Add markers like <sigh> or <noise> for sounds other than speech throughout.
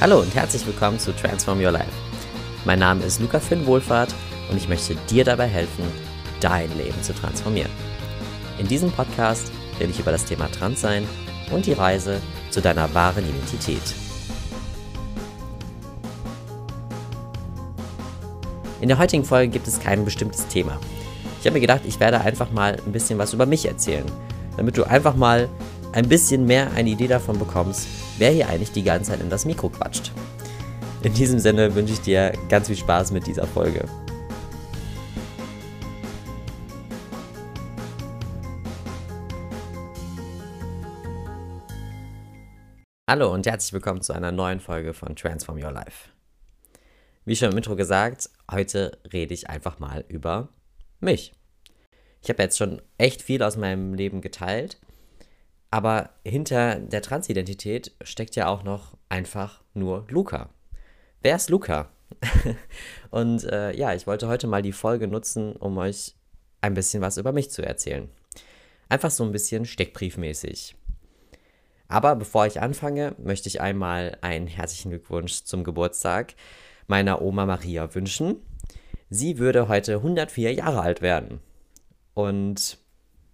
Hallo und herzlich willkommen zu Transform Your Life. Mein Name ist Luca Finn Wohlfahrt und ich möchte dir dabei helfen, dein Leben zu transformieren. In diesem Podcast rede ich über das Thema Transsein und die Reise zu deiner wahren Identität. In der heutigen Folge gibt es kein bestimmtes Thema. Ich habe mir gedacht, ich werde einfach mal ein bisschen was über mich erzählen, damit du einfach mal ein bisschen mehr eine Idee davon bekommst, wer hier eigentlich die ganze Zeit in das Mikro quatscht. In diesem Sinne wünsche ich dir ganz viel Spaß mit dieser Folge. Hallo und herzlich willkommen zu einer neuen Folge von Transform Your Life. Wie schon im Intro gesagt, heute rede ich einfach mal über mich. Ich habe jetzt schon echt viel aus meinem Leben geteilt, aber hinter der Transidentität steckt ja auch noch einfach nur Luca. Wer ist Luca? <laughs> Und äh, ja, ich wollte heute mal die Folge nutzen, um euch ein bisschen was über mich zu erzählen. Einfach so ein bisschen steckbriefmäßig. Aber bevor ich anfange, möchte ich einmal einen herzlichen Glückwunsch zum Geburtstag meiner Oma Maria wünschen. Sie würde heute 104 Jahre alt werden. Und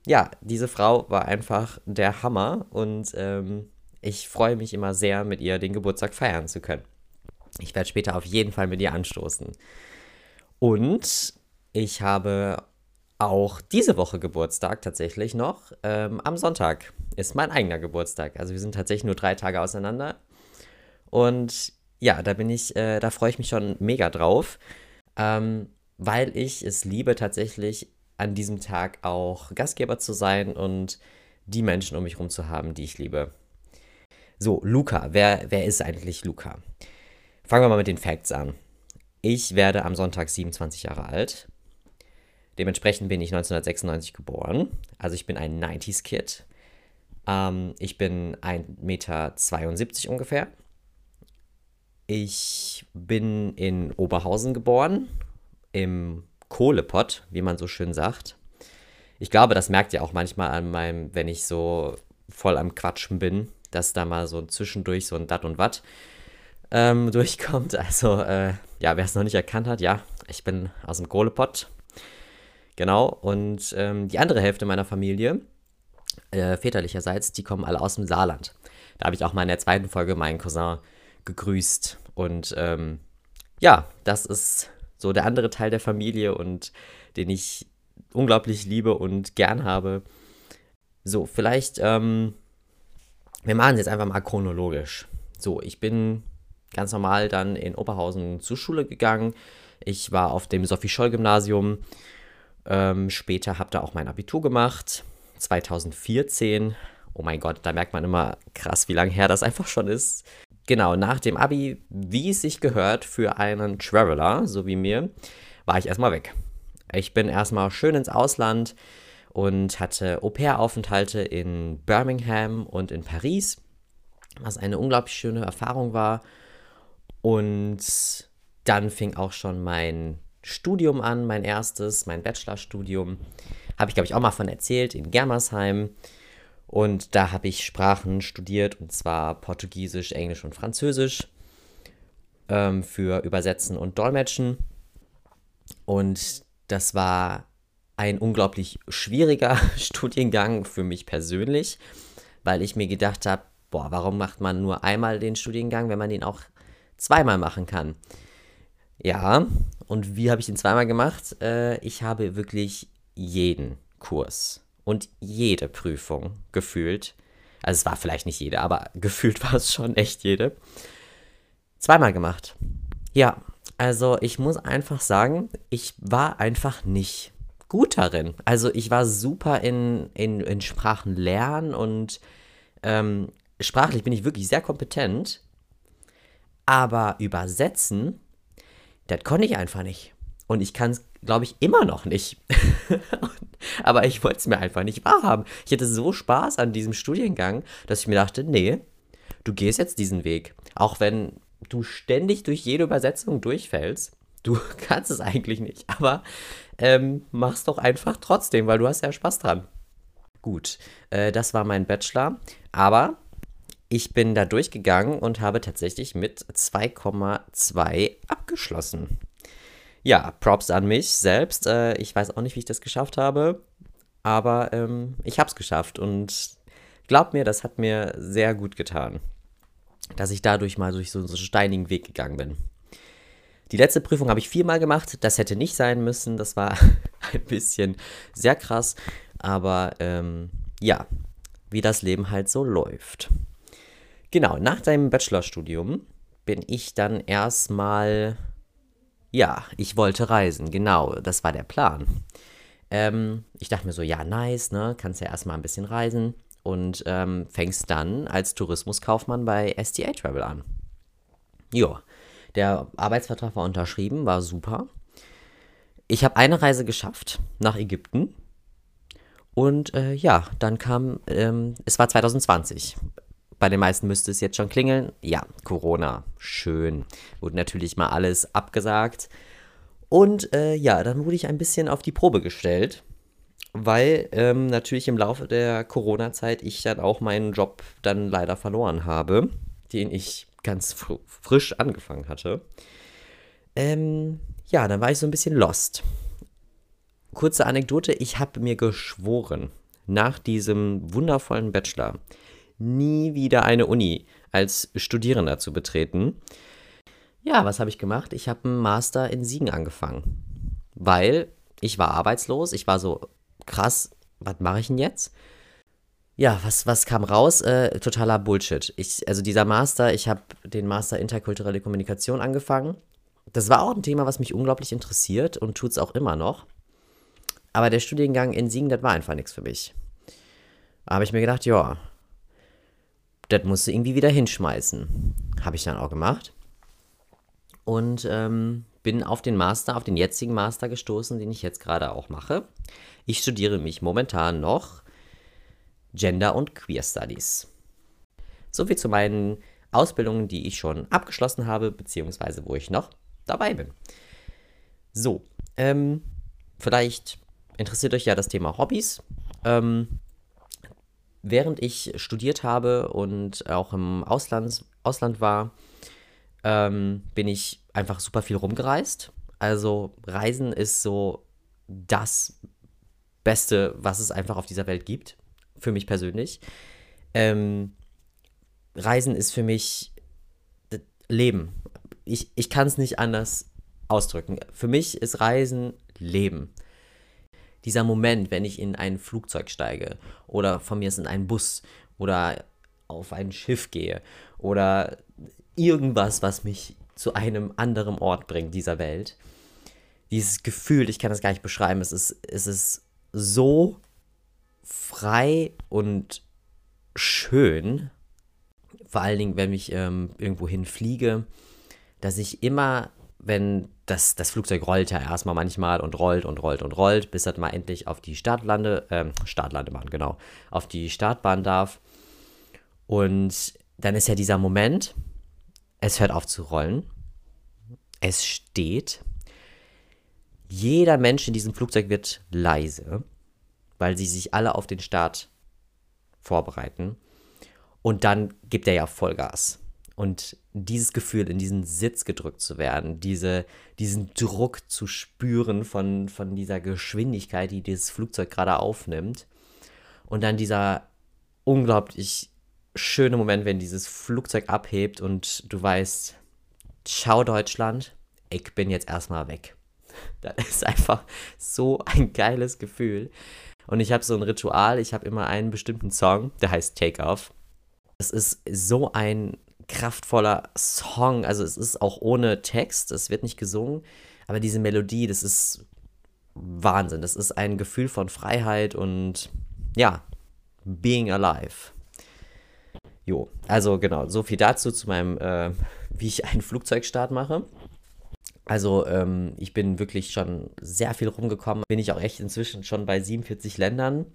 ja, diese Frau war einfach der Hammer und ähm, ich freue mich immer sehr, mit ihr den Geburtstag feiern zu können. Ich werde später auf jeden Fall mit ihr anstoßen. Und ich habe auch diese Woche Geburtstag tatsächlich noch. Ähm, am Sonntag ist mein eigener Geburtstag. Also wir sind tatsächlich nur drei Tage auseinander. Und ja, da bin ich, äh, da freue ich mich schon mega drauf, ähm, weil ich es liebe tatsächlich an diesem Tag auch Gastgeber zu sein und die Menschen um mich herum zu haben, die ich liebe. So, Luca, wer, wer ist eigentlich Luca? Fangen wir mal mit den Facts an. Ich werde am Sonntag 27 Jahre alt. Dementsprechend bin ich 1996 geboren. Also ich bin ein 90s-Kid. Ähm, ich bin 1,72 Meter ungefähr. Ich bin in Oberhausen geboren, im Kohlepott, wie man so schön sagt. Ich glaube, das merkt ihr auch manchmal an meinem, wenn ich so voll am Quatschen bin, dass da mal so zwischendurch so ein Dat und Watt ähm, <laughs> durchkommt. Also, äh, ja, wer es noch nicht erkannt hat, ja, ich bin aus dem Kohlepott. Genau, und ähm, die andere Hälfte meiner Familie, äh, väterlicherseits, die kommen alle aus dem Saarland. Da habe ich auch mal in der zweiten Folge meinen Cousin gegrüßt. Und ähm, ja, das ist so der andere Teil der Familie und den ich unglaublich liebe und gern habe. So, vielleicht, ähm, wir machen es jetzt einfach mal chronologisch. So, ich bin ganz normal dann in Oberhausen zur Schule gegangen. Ich war auf dem Sophie-Scholl-Gymnasium. Ähm, später habe da auch mein Abitur gemacht. 2014. Oh mein Gott, da merkt man immer krass, wie lange her das einfach schon ist. Genau, nach dem Abi, wie es sich gehört für einen Traveler, so wie mir, war ich erstmal weg. Ich bin erstmal schön ins Ausland und hatte Au-pair-Aufenthalte in Birmingham und in Paris, was eine unglaublich schöne Erfahrung war. Und dann fing auch schon mein Studium an, mein erstes, mein Bachelorstudium. Habe ich, glaube ich, auch mal von erzählt, in Germersheim. Und da habe ich Sprachen studiert, und zwar Portugiesisch, Englisch und Französisch ähm, für Übersetzen und Dolmetschen. Und das war ein unglaublich schwieriger <laughs> Studiengang für mich persönlich, weil ich mir gedacht habe, boah, warum macht man nur einmal den Studiengang, wenn man den auch zweimal machen kann? Ja, und wie habe ich den zweimal gemacht? Äh, ich habe wirklich jeden Kurs und jede Prüfung gefühlt, also es war vielleicht nicht jede, aber <laughs> gefühlt war es schon echt jede, zweimal gemacht. Ja, also ich muss einfach sagen, ich war einfach nicht gut darin. Also ich war super in, in, in Sprachen lernen und ähm, sprachlich bin ich wirklich sehr kompetent, aber übersetzen, das konnte ich einfach nicht. Und ich kann es, glaube ich, immer noch nicht. <laughs> Aber ich wollte es mir einfach nicht wahrhaben. Ich hatte so Spaß an diesem Studiengang, dass ich mir dachte, nee, du gehst jetzt diesen Weg. Auch wenn du ständig durch jede Übersetzung durchfällst. Du <laughs> kannst es eigentlich nicht, aber ähm, mach's doch einfach trotzdem, weil du hast ja Spaß dran. Gut, äh, das war mein Bachelor. Aber ich bin da durchgegangen und habe tatsächlich mit 2,2 abgeschlossen. Ja, Props an mich selbst. Äh, ich weiß auch nicht, wie ich das geschafft habe, aber ähm, ich habe es geschafft und glaub mir, das hat mir sehr gut getan, dass ich dadurch mal durch so, einen steinigen Weg gegangen bin. Die letzte Prüfung habe ich viermal gemacht. Das hätte nicht sein müssen. Das war <laughs> ein bisschen sehr krass. Aber ähm, ja, wie das Leben halt so läuft. Genau, nach deinem Bachelorstudium bin ich dann erstmal, ja, ich wollte reisen, genau, das war der Plan. Ähm, ich dachte mir so, ja, nice, ne, kannst ja erstmal ein bisschen reisen und ähm, fängst dann als Tourismuskaufmann bei STA Travel an. Ja, der Arbeitsvertrag war unterschrieben, war super. Ich habe eine Reise geschafft nach Ägypten. Und äh, ja, dann kam, ähm, es war 2020. Bei den meisten müsste es jetzt schon klingeln. Ja, Corona. Schön. Wurde natürlich mal alles abgesagt. Und äh, ja, dann wurde ich ein bisschen auf die Probe gestellt, weil ähm, natürlich im Laufe der Corona-Zeit ich dann auch meinen Job dann leider verloren habe, den ich ganz fr frisch angefangen hatte. Ähm, ja, dann war ich so ein bisschen lost. Kurze Anekdote, ich habe mir geschworen, nach diesem wundervollen Bachelor nie wieder eine Uni als Studierender zu betreten. Ja, was habe ich gemacht? Ich habe einen Master in Siegen angefangen, weil ich war arbeitslos, ich war so krass, was mache ich denn jetzt? Ja, was, was kam raus? Äh, totaler Bullshit. Ich, also dieser Master, ich habe den Master Interkulturelle Kommunikation angefangen. Das war auch ein Thema, was mich unglaublich interessiert und tut es auch immer noch. Aber der Studiengang in Siegen, das war einfach nichts für mich. Da habe ich mir gedacht, ja, das musst du irgendwie wieder hinschmeißen. Habe ich dann auch gemacht. Und ähm, bin auf den Master, auf den jetzigen Master gestoßen, den ich jetzt gerade auch mache. Ich studiere mich momentan noch Gender und Queer Studies. Soviel zu meinen Ausbildungen, die ich schon abgeschlossen habe, beziehungsweise wo ich noch dabei bin. So, ähm, vielleicht interessiert euch ja das Thema Hobbys. Ähm, während ich studiert habe und auch im Ausland, Ausland war, ähm, bin ich einfach super viel rumgereist. Also Reisen ist so das Beste, was es einfach auf dieser Welt gibt für mich persönlich. Ähm, Reisen ist für mich Leben. Ich, ich kann es nicht anders ausdrücken. Für mich ist Reisen Leben. Dieser Moment, wenn ich in ein Flugzeug steige oder von mir ist in einen Bus oder auf ein Schiff gehe oder irgendwas, was mich zu einem anderen Ort bringt dieser Welt. Dieses Gefühl, ich kann das gar nicht beschreiben, es ist, es ist so frei und schön, vor allen Dingen, wenn ich ähm, irgendwo hinfliege, dass ich immer, wenn das, das Flugzeug rollt ja erstmal manchmal und rollt und rollt und rollt, bis das mal endlich auf die Startlande, ähm, Startlandebahn, genau, auf die Startbahn darf. Und dann ist ja dieser Moment, es hört auf zu rollen, es steht, jeder Mensch in diesem Flugzeug wird leise weil sie sich alle auf den Start vorbereiten. Und dann gibt er ja Vollgas. Und dieses Gefühl, in diesen Sitz gedrückt zu werden, diese, diesen Druck zu spüren von, von dieser Geschwindigkeit, die dieses Flugzeug gerade aufnimmt. Und dann dieser unglaublich schöne Moment, wenn dieses Flugzeug abhebt und du weißt, ciao Deutschland, ich bin jetzt erstmal weg. <laughs> Das ist einfach so ein geiles Gefühl. Und ich habe so ein Ritual, ich habe immer einen bestimmten Song, der heißt Take Off. Es ist so ein kraftvoller Song, also es ist auch ohne Text, es wird nicht gesungen, aber diese Melodie, das ist Wahnsinn. Das ist ein Gefühl von Freiheit und ja, being alive. Jo, also genau, so viel dazu zu meinem, äh, <laughs> wie ich einen Flugzeugstart mache. Also ähm, ich bin wirklich schon sehr viel rumgekommen. Bin ich auch echt inzwischen schon bei 47 Ländern.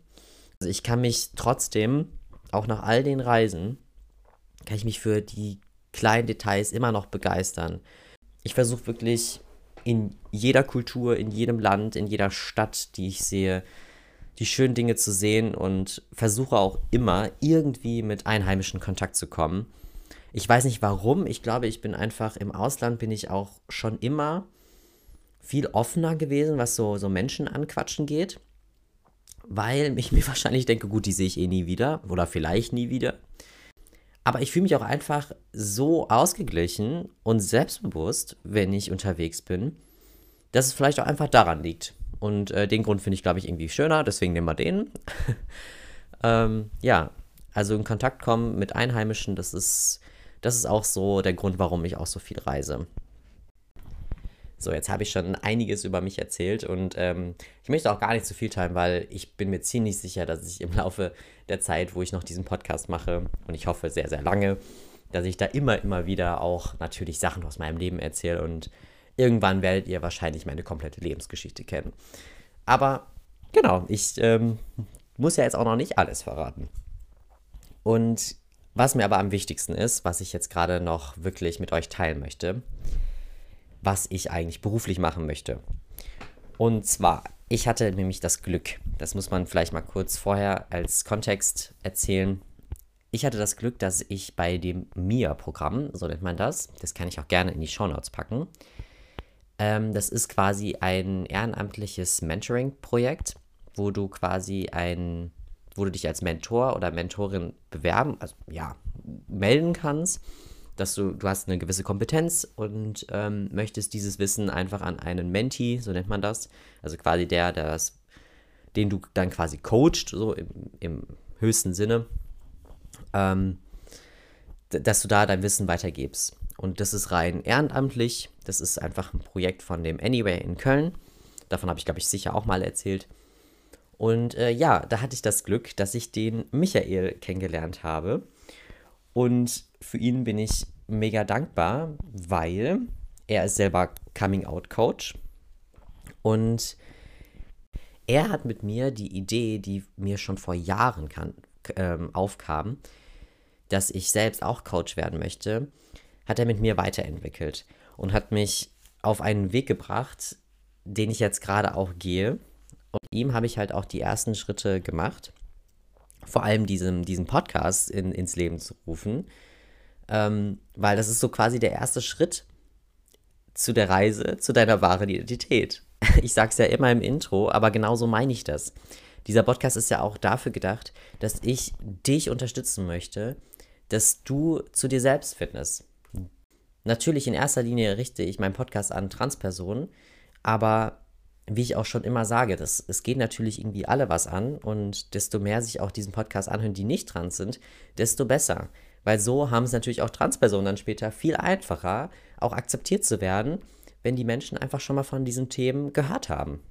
Also ich kann mich trotzdem, auch nach all den Reisen, kann ich mich für die kleinen Details immer noch begeistern. Ich versuche wirklich in jeder Kultur, in jedem Land, in jeder Stadt, die ich sehe, die schönen Dinge zu sehen und versuche auch immer irgendwie mit Einheimischen Kontakt zu kommen. Ich weiß nicht warum, ich glaube, ich bin einfach im Ausland bin ich auch schon immer viel offener gewesen, was so, so Menschen anquatschen geht, weil ich mir <laughs> wahrscheinlich denke, gut, die sehe ich eh nie wieder oder vielleicht nie wieder. Aber ich fühle mich auch einfach so ausgeglichen und selbstbewusst, wenn ich unterwegs bin, dass es vielleicht auch einfach daran liegt. Und äh, den Grund finde ich, glaube ich, irgendwie schöner, deswegen nehmen wir den. <laughs> ähm, ja, also in Kontakt kommen mit Einheimischen, das ist, das ist auch so der Grund, warum ich auch so viel reise. So, jetzt habe ich schon einiges über mich erzählt und ähm, ich möchte auch gar nicht zu viel teilen, weil ich bin mir ziemlich sicher, dass ich im Laufe der Zeit, wo ich noch diesen Podcast mache, und ich hoffe sehr, sehr lange, dass ich da immer, immer wieder auch natürlich Sachen aus meinem Leben erzähle und irgendwann werdet ihr wahrscheinlich meine komplette Lebensgeschichte kennen. Aber genau, ich ähm, muss ja jetzt auch noch nicht alles verraten. Und was mir aber am wichtigsten ist, was ich jetzt gerade noch wirklich mit euch teilen möchte, was ich eigentlich beruflich machen möchte. Und zwar, ich hatte nämlich das Glück, das muss man vielleicht mal kurz vorher als Kontext erzählen. Ich hatte das Glück, dass ich bei dem MIA-Programm, so nennt man das, das kann ich auch gerne in die Shownotes packen. Ähm, das ist quasi ein ehrenamtliches Mentoring-Projekt, wo du quasi ein, wo du dich als Mentor oder Mentorin bewerben, also ja, melden kannst dass du, du hast eine gewisse Kompetenz und ähm, möchtest dieses Wissen einfach an einen Mentee, so nennt man das, also quasi der, der das, den du dann quasi coacht, so im, im höchsten Sinne, ähm, dass du da dein Wissen weitergibst. Und das ist rein ehrenamtlich, das ist einfach ein Projekt von dem Anyway in Köln. Davon habe ich, glaube ich, sicher auch mal erzählt. Und äh, ja, da hatte ich das Glück, dass ich den Michael kennengelernt habe. Und für ihn bin ich mega dankbar, weil er ist selber Coming-out-Coach und er hat mit mir die Idee, die mir schon vor Jahren kann, ähm, aufkam, dass ich selbst auch Coach werden möchte, hat er mit mir weiterentwickelt und hat mich auf einen Weg gebracht, den ich jetzt gerade auch gehe. Und ihm habe ich halt auch die ersten Schritte gemacht, vor allem diesem, diesen Podcast in, ins Leben zu rufen ähm, weil das ist so quasi der erste Schritt zu der Reise, zu deiner wahren Identität. <laughs> Ich sag's ja immer im Intro, aber genauso meine ich das. Dieser Podcast ist ja auch dafür gedacht, dass ich dich unterstützen möchte, dass du zu dir selbst findest. Natürlich in erster Linie richte ich meinen Podcast an Transpersonen, aber wie ich auch schon immer sage, das, es geht natürlich irgendwie alle was an und desto mehr sich auch diesen Podcast anhören, die nicht trans sind, desto besser. Weil so haben es natürlich auch Transpersonen dann später viel einfacher, auch akzeptiert zu werden, wenn die Menschen einfach schon mal von diesen Themen gehört haben.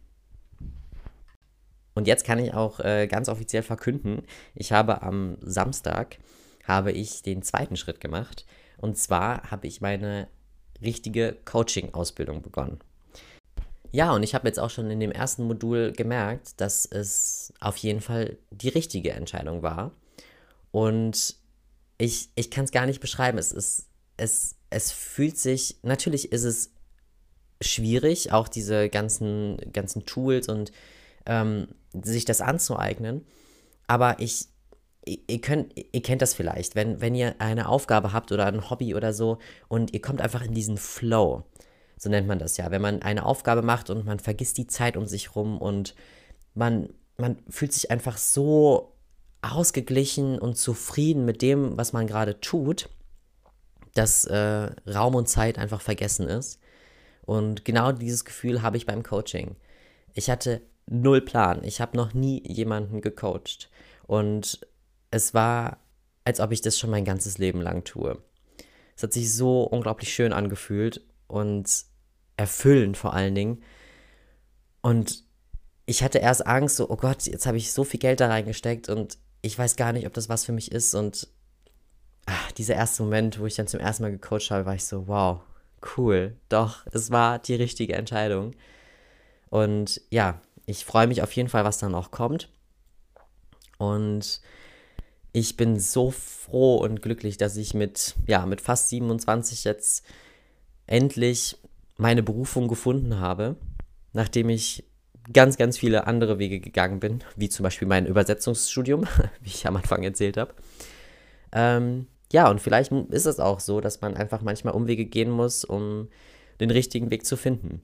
Und jetzt kann ich auch äh, ganz offiziell verkünden, ich habe am Samstag habe ich den zweiten Schritt gemacht. Und zwar habe ich meine richtige Coaching-Ausbildung begonnen. Ja, und ich habe jetzt auch schon in dem ersten Modul gemerkt, dass es auf jeden Fall die richtige Entscheidung war. Und ich, ich kann es gar nicht beschreiben. Es ist, es, es fühlt sich, natürlich ist es schwierig, auch diese ganzen, ganzen Tools und ähm, sich das anzueignen. Aber ich, ihr, könnt, ihr kennt das vielleicht, wenn, wenn ihr eine Aufgabe habt oder ein Hobby oder so und ihr kommt einfach in diesen Flow. So nennt man das ja. Wenn man eine Aufgabe macht und man vergisst die Zeit um sich rum und man, man fühlt sich einfach so ausgeglichen und zufrieden mit dem, was man gerade tut, dass äh, Raum und Zeit einfach vergessen ist. Und genau dieses Gefühl habe ich beim Coaching. Ich hatte null Plan. Ich habe noch nie jemanden gecoacht. Und es war, als ob ich das schon mein ganzes Leben lang tue. Es hat sich so unglaublich schön angefühlt und erfüllend vor allen Dingen. Und ich hatte erst Angst, so, oh Gott, jetzt habe ich so viel Geld da reingesteckt und ich weiß gar nicht, ob das was für mich ist. Und ach, dieser erste Moment, wo ich dann zum ersten Mal gecoacht habe, war ich so, wow, cool. Doch, es war die richtige Entscheidung. Und ja, ich freue mich auf jeden Fall, was dann auch kommt. Und ich bin so froh und glücklich, dass ich mit, ja, mit fast 27 jetzt endlich meine Berufung gefunden habe, nachdem ich ganz, ganz viele andere Wege gegangen bin, wie zum Beispiel mein Übersetzungsstudium, <laughs> wie ich am Anfang erzählt habe. Ähm, ja, und vielleicht ist es auch so, dass man einfach manchmal Umwege gehen muss, um den richtigen Weg zu finden.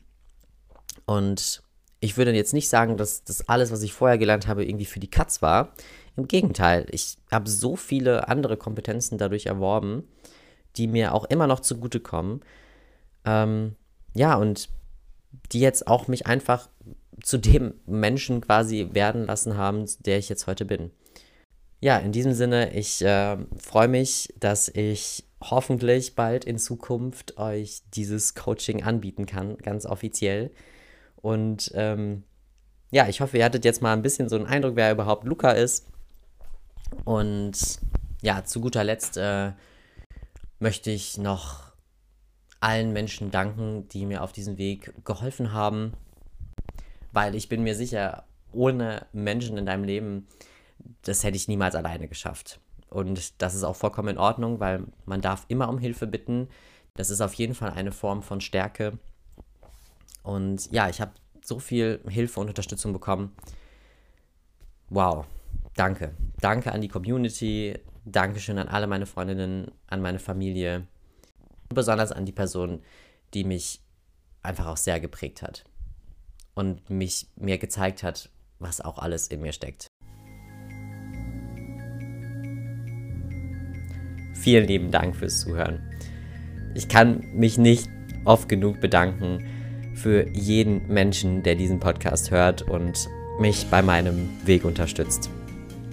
Und ich würde jetzt nicht sagen, dass das alles, was ich vorher gelernt habe, irgendwie für die Katz war. Im Gegenteil, ich habe so viele andere Kompetenzen dadurch erworben, die mir auch immer noch zugutekommen. Ähm, ja, und die jetzt auch mich einfach zu dem Menschen quasi werden lassen haben, der ich jetzt heute bin. Ja, in diesem Sinne, ich äh, freue mich, dass ich hoffentlich bald in Zukunft euch dieses Coaching anbieten kann, ganz offiziell. Und ähm, ja, ich hoffe, ihr hattet jetzt mal ein bisschen so einen Eindruck, wer überhaupt Luca ist. Und ja, zu guter Letzt äh, möchte ich noch allen Menschen danken, die mir auf diesem Weg geholfen haben, weil ich bin mir sicher, ohne Menschen in deinem Leben, das hätte ich niemals alleine geschafft. Und das ist auch vollkommen in Ordnung, weil man darf immer um Hilfe bitten. Das ist auf jeden Fall eine Form von Stärke. Und ja, ich habe so viel Hilfe und Unterstützung bekommen. Wow, danke. Danke an die Community. Dankeschön an alle meine Freundinnen, an meine Familie. Besonders an die Person, die mich einfach auch sehr geprägt hat. Und mich mir gezeigt hat, was auch alles in mir steckt. Vielen lieben Dank fürs Zuhören. Ich kann mich nicht oft genug bedanken für jeden Menschen, der diesen Podcast hört und mich bei meinem Weg unterstützt.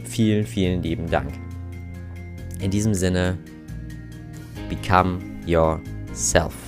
Vielen, vielen lieben Dank. In diesem Sinne, become yourself.